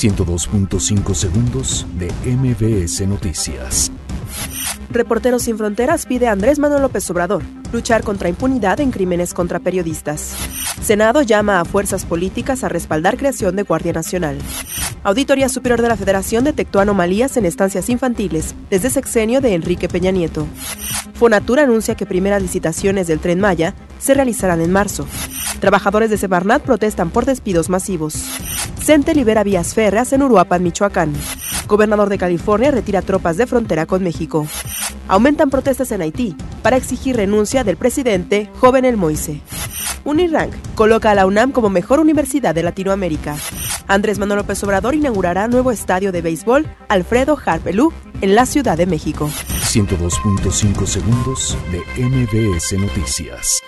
102.5 segundos de MBS Noticias. Reporteros Sin Fronteras pide a Andrés Manuel López Obrador luchar contra impunidad en crímenes contra periodistas. Senado llama a fuerzas políticas a respaldar creación de Guardia Nacional. Auditoría Superior de la Federación detectó anomalías en estancias infantiles desde sexenio de Enrique Peña Nieto. Fonatura anuncia que primeras licitaciones del Tren Maya se realizarán en marzo. Trabajadores de Semarnat protestan por despidos masivos. CENTE libera vías férreas en Uruapan, Michoacán. Gobernador de California retira tropas de frontera con México. Aumentan protestas en Haití para exigir renuncia del presidente Joven El Moise. Unirank coloca a la UNAM como mejor universidad de Latinoamérica. Andrés Manuel López Obrador inaugurará nuevo estadio de béisbol Alfredo Harpelú en la Ciudad de México. 102.5 segundos de MBS Noticias.